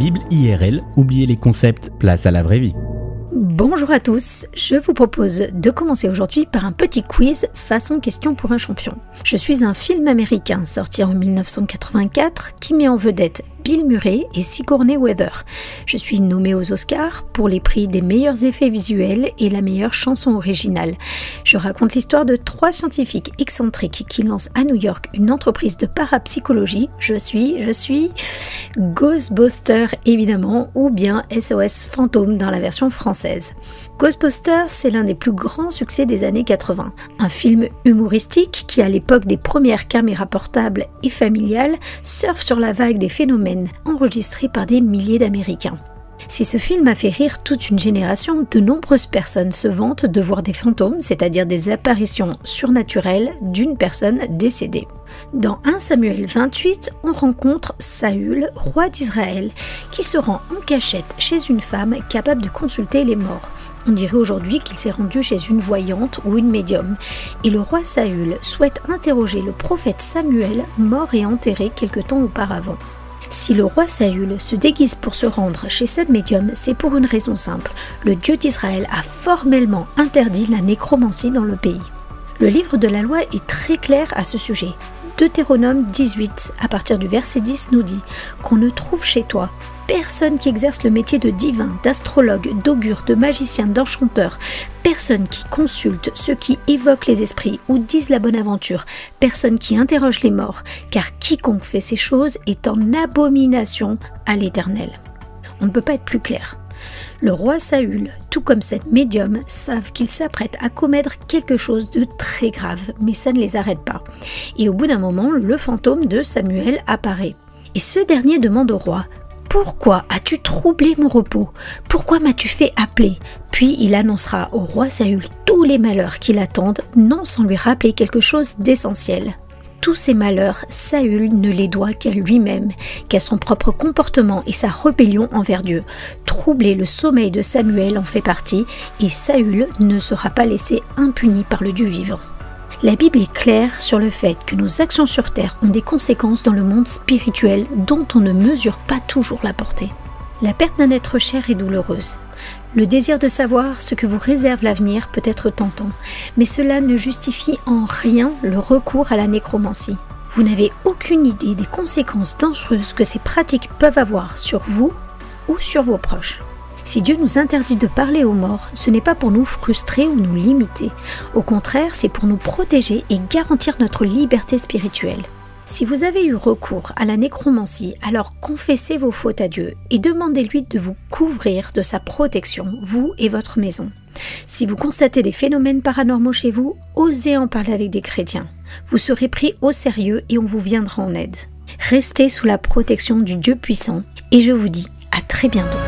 Bible IRL, oubliez les concepts, place à la vraie vie. Bonjour à tous, je vous propose de commencer aujourd'hui par un petit quiz façon question pour un champion. Je suis un film américain sorti en 1984 qui met en vedette Bill Murray et Sigourney Weather. Je suis nommé aux Oscars pour les prix des meilleurs effets visuels et la meilleure chanson originale. Je raconte l'histoire de trois scientifiques excentriques qui lancent à New York une entreprise de parapsychologie. Je suis, je suis Ghostbusters évidemment, ou bien SOS Fantôme dans la version française. Ghostbusters, c'est l'un des plus grands succès des années 80. Un film humoristique qui, à l'époque des premières caméras portables et familiales, surfe sur la vague des phénomènes enregistrés par des milliers d'Américains. Si ce film a fait rire toute une génération, de nombreuses personnes se vantent de voir des fantômes, c'est-à-dire des apparitions surnaturelles d'une personne décédée. Dans 1 Samuel 28, on rencontre Saül, roi d'Israël, qui se rend en cachette chez une femme capable de consulter les morts. On dirait aujourd'hui qu'il s'est rendu chez une voyante ou une médium. Et le roi Saül souhaite interroger le prophète Samuel, mort et enterré quelque temps auparavant. Si le roi Saül se déguise pour se rendre chez cette médium, c'est pour une raison simple. Le Dieu d'Israël a formellement interdit la nécromancie dans le pays. Le livre de la loi est très clair à ce sujet. Deutéronome 18, à partir du verset 10, nous dit qu'on ne trouve chez toi personne qui exerce le métier de divin, d'astrologue, d'augure, de magicien, d'enchanteur, personne qui consulte ceux qui évoquent les esprits ou disent la bonne aventure, personne qui interroge les morts, car quiconque fait ces choses est en abomination à l'Éternel. On ne peut pas être plus clair. Le roi Saül, tout comme cette médium, savent qu'ils s'apprêtent à commettre quelque chose de très grave, mais ça ne les arrête pas. Et au bout d'un moment, le fantôme de Samuel apparaît. Et ce dernier demande au roi pourquoi as-tu troublé mon repos? Pourquoi m'as-tu fait appeler? Puis il annoncera au roi Saül tous les malheurs qui l'attendent, non sans lui rappeler quelque chose d'essentiel. Tous ces malheurs, Saül ne les doit qu'à lui-même, qu'à son propre comportement et sa rébellion envers Dieu. Troubler le sommeil de Samuel en fait partie, et Saül ne sera pas laissé impuni par le Dieu vivant. La Bible est claire sur le fait que nos actions sur Terre ont des conséquences dans le monde spirituel dont on ne mesure pas toujours la portée. La perte d'un être cher est douloureuse. Le désir de savoir ce que vous réserve l'avenir peut être tentant, mais cela ne justifie en rien le recours à la nécromancie. Vous n'avez aucune idée des conséquences dangereuses que ces pratiques peuvent avoir sur vous ou sur vos proches. Si Dieu nous interdit de parler aux morts, ce n'est pas pour nous frustrer ou nous limiter. Au contraire, c'est pour nous protéger et garantir notre liberté spirituelle. Si vous avez eu recours à la nécromancie, alors confessez vos fautes à Dieu et demandez-lui de vous couvrir de sa protection, vous et votre maison. Si vous constatez des phénomènes paranormaux chez vous, osez en parler avec des chrétiens. Vous serez pris au sérieux et on vous viendra en aide. Restez sous la protection du Dieu puissant et je vous dis à très bientôt.